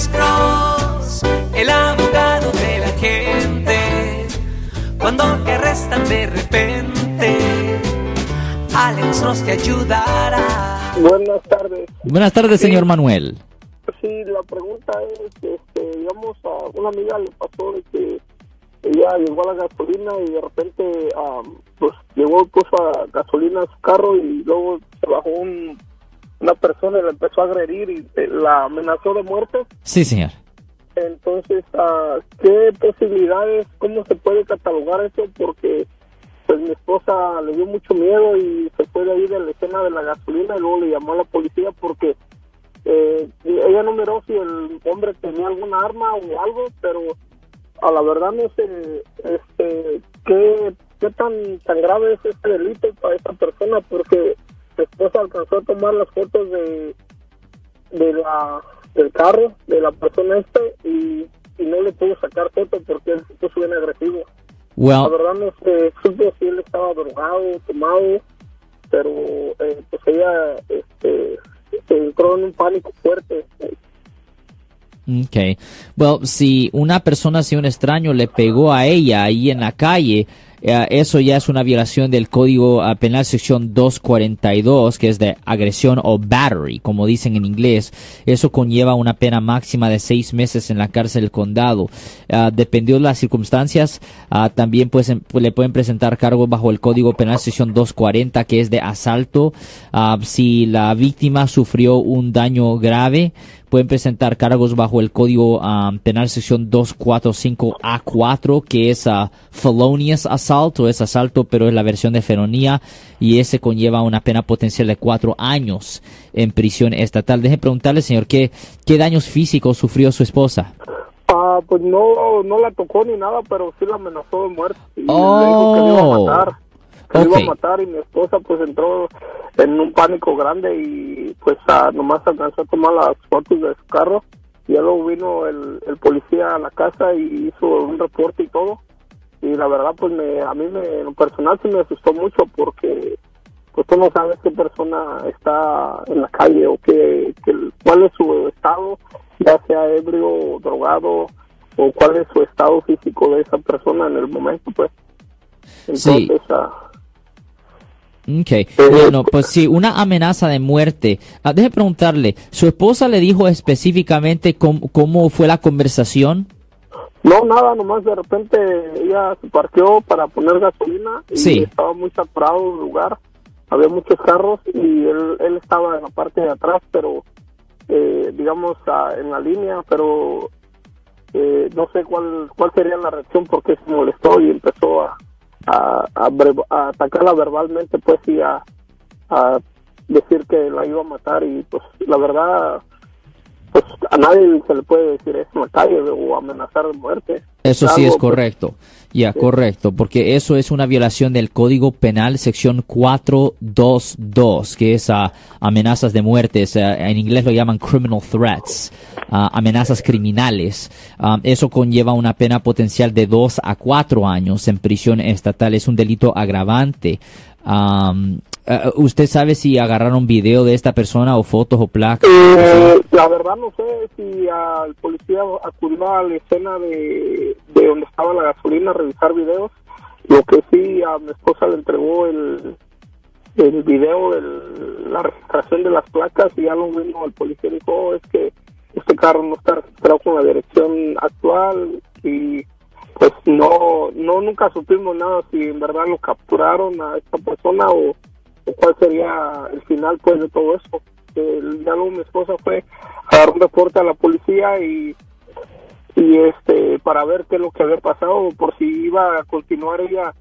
Alex Cross, el abogado de la gente. Cuando te arrestan de repente, Alex Cross te ayudará. Buenas tardes. Buenas tardes, señor Manuel. Sí, la pregunta es, este, digamos, a una amiga le pasó de que ella llegó a la gasolina y de repente, am, pues, llegó puso a gasolina a su carro y luego se bajó un- una persona y la empezó a agredir y eh, la amenazó de muerte. Sí, señor. Entonces, ah, ¿qué posibilidades, cómo se puede catalogar eso? Porque pues mi esposa le dio mucho miedo y se fue de ahí de la escena de la gasolina y luego le llamó a la policía porque eh, ella no miró si el hombre tenía alguna arma o algo, pero a la verdad no sé este, qué, qué tan, tan grave es este delito para esta persona porque mi esposa alcanzó a tomar las fotos de, de la del carro de la persona este y, y no le pudo sacar foto porque él se puso bien agresivo. La Well, verdad no sé supe si él estaba drogado, tomado, pero eh, pues ella este, se entró en un pánico fuerte. okay. Well, si una persona, si un extraño le pegó a ella ahí en la calle, eso ya es una violación del Código Penal sección 242, que es de agresión o battery, como dicen en inglés. Eso conlleva una pena máxima de seis meses en la cárcel del condado. Ah, dependiendo de las circunstancias, ah, también pues, em- pues, le pueden presentar cargos bajo el Código Penal sección 240, que es de asalto. Ah, si la víctima sufrió un daño grave, pueden presentar cargos bajo el Código ah, Penal sección 245A4, que es ah, felonious assault, o es asalto, pero es la versión de felonía, y ese conlleva una pena potencial de cuatro años en prisión estatal. Deje preguntarle, señor, ¿qué, qué daños físicos sufrió su esposa? Ah, pues no, no la tocó ni nada, pero sí la amenazó de muerte. Y Oh. le dijo que le iba a matar. Que le iba a matar y mi esposa pues entró en un pánico grande y pues ah, nomás alcanzó a tomar las fotos de su carro. Y luego vino el, el policía a la casa y hizo un reporte y todo. Y la verdad pues me, a mí me, en lo personal sí me asustó mucho porque pues tú no sabes qué persona está en la calle o qué, qué- cuál es su estado, ya sea ebrio o drogado, o cuál es su estado físico de esa persona en el momento, pues. Sí. Entonces, ah, Okay. Bueno, pues sí, una amenaza de muerte. Ah, deje preguntarle, ¿su esposa le dijo específicamente cómo, cómo fue la conversación? No, nada, nomás de repente ella se parqueó para poner gasolina y Sí. estaba muy saturado el lugar, había muchos carros y él, él estaba en la parte de atrás, pero eh, digamos en la línea, pero eh, no sé cuál cuál sería la reacción porque se molestó y empezó a, a, a a atacarla verbalmente pues y a, a decir que la iba a matar y pues la verdad pues a nadie se le puede decir eso en la calle o amenazar de muerte. Eso sí es pues, correcto. Ya, correcto, porque eso es una violación del Código Penal, sección 422, que es ah, amenazas de muerte. ah, en inglés lo llaman criminal threats, ah, amenazas criminales. Ah, eso conlleva una pena potencial de dos a cuatro años en prisión estatal. Es un delito agravante. Am, ah, ¿Usted sabe si agarraron video de esta persona o fotos o placas? Eh, la verdad no sé si al policía acudió a la escena de, de donde estaba la gasolina a revisar videos. Lo que sí a mi esposa le entregó el, el video de la registración de las placas y ya lo vino el policía y dijo, "Oh, es que este carro no está registrado con la dirección actual y pues no, no nunca supimos nada si en verdad lo capturaron a esta persona o cuál sería el final pues de todo eso. El, luego mi esposa fue a dar un reporte a la policía y y este para ver qué es lo que había pasado por si iba a continuar ella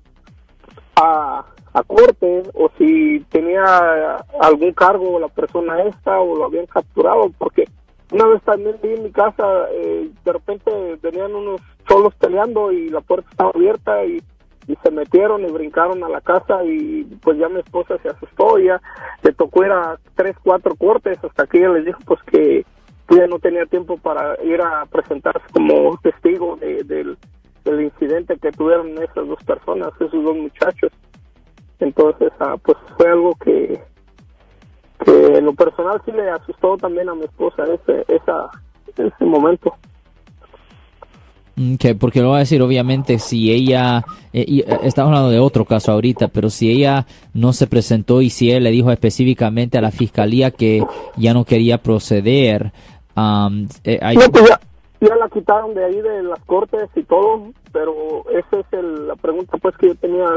a, a corte o si tenía algún cargo la persona esta o lo habían capturado porque una vez también vi en mi casa eh, de repente venían unos cholos peleando y la puerta estaba abierta y, y se metieron y brincaron a la casa y pues ya mi esposa se asustó ya le tocó ir a tres cuatro cortes hasta que ella les dijo pues que ella no tenía tiempo para ir a presentarse como testigo de- del, del incidente que tuvieron esas dos personas, esos dos muchachos. Entonces, ah, pues fue algo que, que en lo personal sí le asustó también a mi esposa ese, esa, ese momento. Okay, porque lo voy a decir, obviamente, si ella, eh, y, eh, estamos hablando de otro caso ahorita, pero si ella no se presentó y si él le dijo específicamente a la fiscalía que ya no quería proceder, um, eh, hay- No, pues ya, ya la quitaron de ahí de las cortes y todo, pero esa es el- la pregunta pues que yo tenía,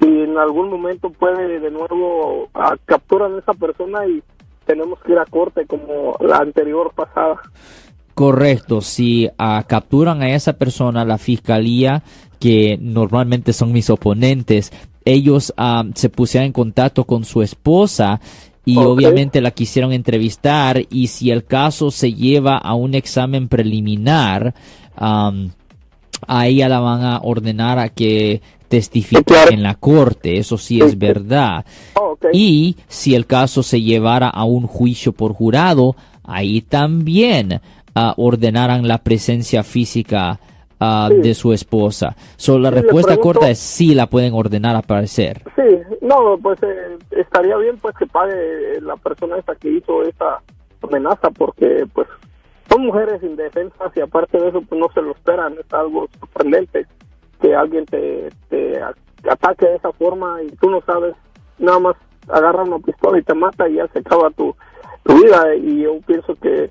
si en algún momento puede de nuevo a, capturan a esa persona y tenemos que ir a corte como la anterior pasada. Correcto, si ah, capturan a esa persona, la fiscalía, que normalmente son mis oponentes, ellos ah, se pusieron en contacto con su esposa y obviamente la quisieron entrevistar y si el caso se lleva a un examen preliminar, am, a ella la van a ordenar a que testifique en la corte, eso sí es verdad. Oh. Y si el caso se llevara a un juicio por jurado, ahí también ah, ordenaran la presencia física ah, Sí. de su esposa. So, la Sí, respuesta pregunto- corta es sí la pueden ordenar a parecer. Sí, no, pues eh, estaría bien pues que pague eh, la persona esa que hizo esa amenaza porque pues son mujeres indefensas y aparte de eso pues no se lo esperan, es algo sorprendente que alguien te, te ataque de esa forma y tú no sabes, nada más agarra una pistola y te mata y ya se acaba tu, tu vida y yo pienso que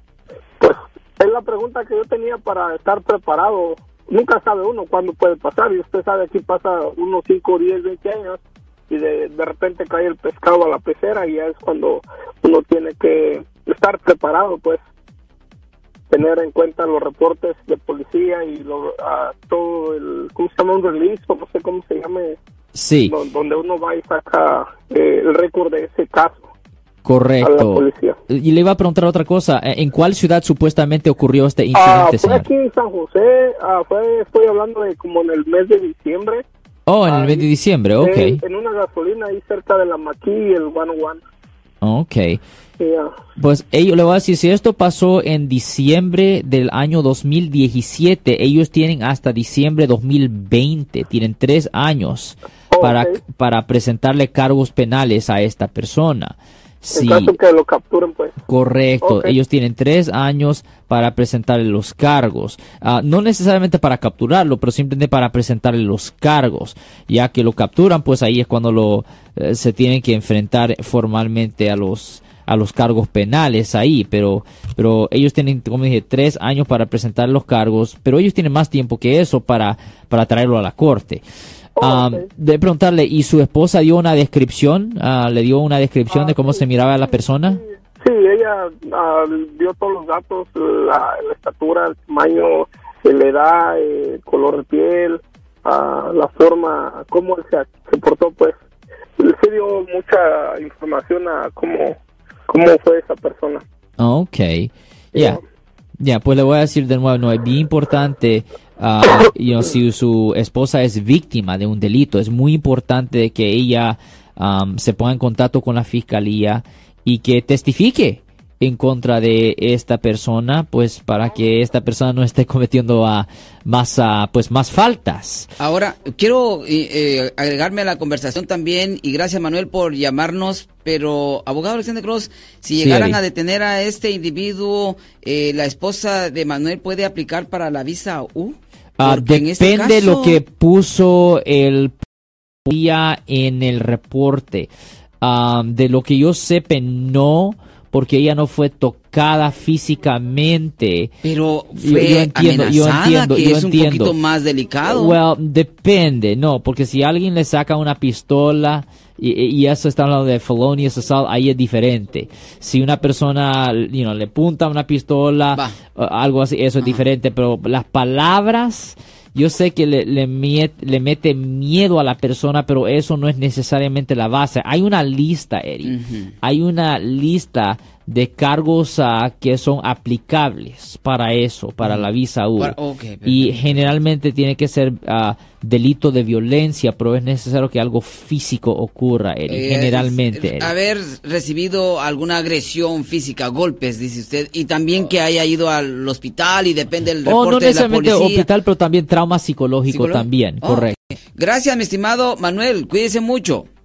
es la pregunta que yo tenía para estar preparado. Nunca sabe uno cuándo puede pasar y usted sabe aquí pasa unos 5, 10, 20 años y de, de repente cae el pescado a la pecera y ya es cuando uno tiene que estar preparado pues tener en cuenta los reportes de policía y lo, a todo el, ¿cómo se llama? Un release, o no sé cómo se llame, Sí, do- donde uno va y saca eh, el récord de ese caso a la correcto. policía. Y le iba a preguntar otra cosa. ¿En en cuál ciudad supuestamente ocurrió este Ah, incidente, fue señor? aquí en San José, ah, fue, estoy hablando de como en el mes de diciembre, Oh, en el ah, mes de diciembre, ok. eh, en una gasolina ahí cerca de la Maquí y el 101. Ok. Ah, Pues ellos, le voy a decir, si esto pasó en diciembre del año 2017, ellos tienen hasta diciembre 2020, tienen tres años Oh, para, para presentarle cargos penales a esta persona. En Sí, caso que lo capturen, pues. correcto. Ellos tienen tres años para presentarle los cargos. Ah, no necesariamente para capturarlo, pero simplemente para presentarle los cargos. Ya que lo capturan, pues ahí es cuando lo eh, se tienen que enfrentar formalmente a los a los cargos penales ahí, pero pero ellos tienen, como dije, tres años para presentar los cargos, pero ellos tienen más tiempo que eso para para traerlo a la corte. Ah, de preguntarle, ¿y su esposa dio una descripción? Ah, ¿Le dio una descripción de cómo se miraba la persona? Sí, ella ah, dio todos los datos, la, la estatura, el tamaño, eh, la edad, eh, el color de piel, ah, la forma, cómo él se, se portó, pues. Se dio mucha información a cómo, cómo fue esa persona. Ah, Ok. Ya. Ya, pues le voy a decir de nuevo, no, es bien importante, ah, si su esposa es víctima de un delito, es muy importante que ella am, se ponga en contacto con la fiscalía y que testifique en contra de esta persona, pues para que esta persona no esté cometiendo ah, más, ah, pues más faltas. Ahora, quiero eh, eh, agregarme a la conversación también, y gracias Manuel por llamarnos, pero abogado Alexander Cross, si llegaran a detener a este individuo, eh, la esposa de Manuel puede aplicar para la visa U. Ah, este depende caso- lo que puso el policía en el reporte. Ah, de lo que yo sepa, no, porque ella no fue tocada físicamente. Pero Yo- fue yo entiendo, yo entiendo, que yo es un entiendo. poquito más delicado. Well, depende, no, porque si alguien le saca una pistola y, y eso está hablando de felonious assault, ahí es diferente. Si una persona, you know, le punta una pistola, Va. algo así, eso es diferente, pero las palabras, yo sé que le, le, le mete miedo a la persona, pero eso no es necesariamente la base. Hay una lista, Eric. Ujú. Hay una lista de cargos ah, que son aplicables para eso, para la visa U. Para- y generalmente tiene que ser ah, delito de violencia, pero es necesario que algo físico ocurra, Eric. Eh, generalmente. Eric. Haber recibido alguna agresión física, golpes, dice usted, y también que haya ido al hospital y depende del o Oh, no reporte de la necesariamente policía. hospital, pero también trauma psicológico también, Oh, correcto. Gracias, mi estimado Manuel. Cuídese mucho.